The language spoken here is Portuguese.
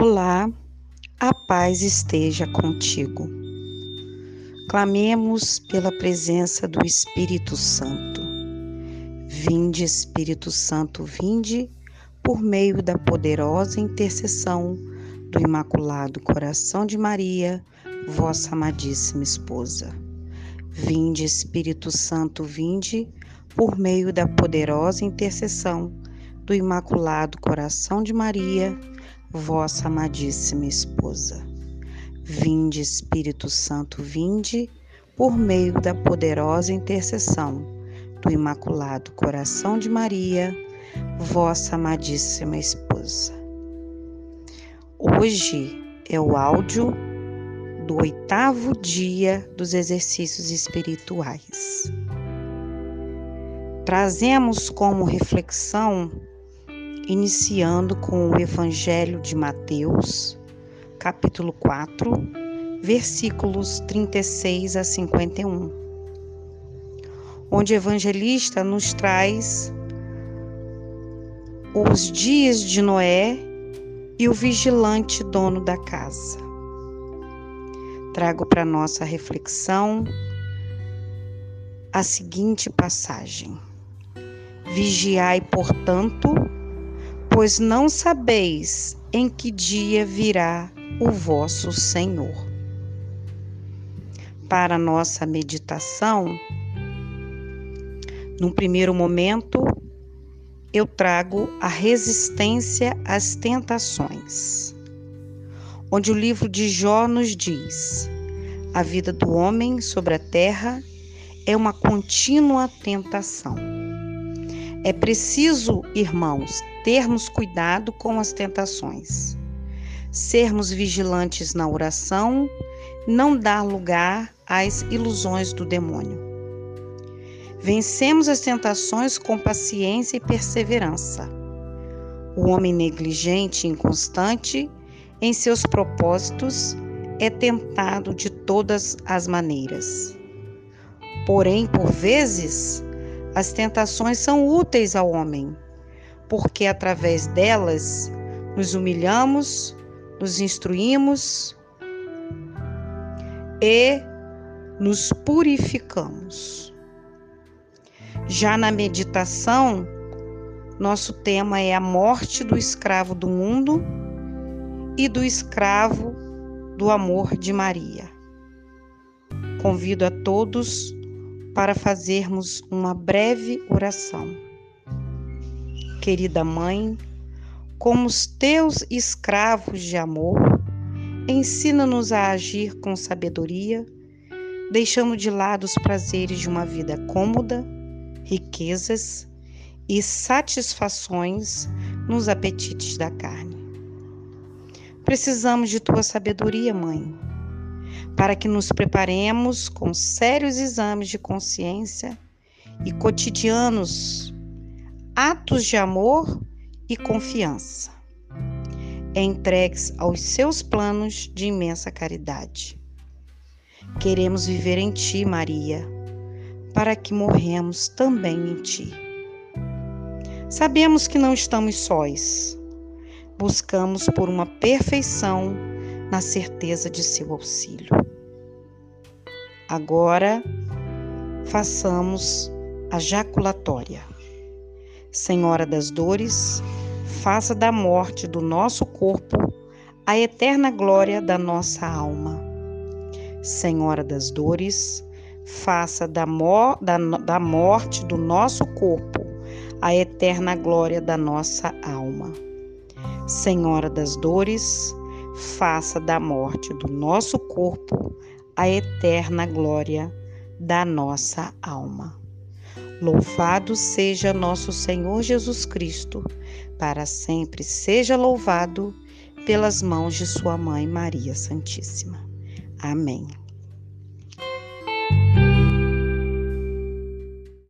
Olá, a paz esteja contigo. Clamemos pela presença do Espírito Santo. Vinde, Espírito Santo, vinde por meio da poderosa intercessão do Imaculado Coração de Maria, vossa amadíssima esposa. Vinde, Espírito Santo, vinde por meio da poderosa intercessão do Imaculado Coração de Maria, vossa amadíssima esposa. Vinde, Espírito Santo, vinde, por meio da poderosa intercessão do Imaculado Coração de Maria, vossa amadíssima esposa. Hoje é o áudio do oitavo dia dos exercícios espirituais. Trazemos como reflexão iniciando com o Evangelho de Mateus, capítulo 4, versículos 36 a 51, onde o evangelista nos traz os dias de Noé e o vigilante dono da casa. Trago para nossa reflexão a seguinte passagem: Vigiai, portanto, pois não sabeis em que dia virá o vosso Senhor. Para nossa meditação, num primeiro momento, eu trago a resistência às tentações, onde o livro de Jó nos diz: a vida do homem sobre a terra é uma contínua tentação. É preciso, irmãos, termos cuidado com as tentações, sermos vigilantes na oração, não dar lugar às ilusões do demônio. Vencemos as tentações com paciência e perseverança. O homem negligente e inconstante em seus propósitos é tentado de todas as maneiras. Porém, por vezes, as tentações são úteis ao homem porque através delas nos humilhamos, nos instruímos e nos purificamos. Já na meditação, nosso tema é a morte do escravo do mundo e do escravo do amor de Maria. Convido a todos para fazermos uma breve oração querida mãe, como os teus escravos de amor, ensina-nos a agir com sabedoria, deixando de lado os prazeres de uma vida cômoda, riquezas e satisfações nos apetites da carne. Precisamos de tua sabedoria, mãe, para que nos preparemos com sérios exames de consciência e cotidianos atos de amor e confiança, entregues aos seus planos de imensa caridade. Queremos viver em Ti, Maria, para que morremos também em Ti. Sabemos que não estamos sós. Buscamos por uma perfeição na certeza de seu auxílio. Agora, façamos a jaculatória. Senhora das dores, faça da morte do nosso corpo a eterna glória da nossa alma. Senhora das dores, faça da, mo da, da morte do nosso corpo a eterna glória da nossa alma. Senhora das dores, faça da morte do nosso corpo a eterna glória da nossa alma. Louvado seja nosso Senhor Jesus Cristo, para sempre seja louvado pelas mãos de Sua Mãe Maria Santíssima. Amém.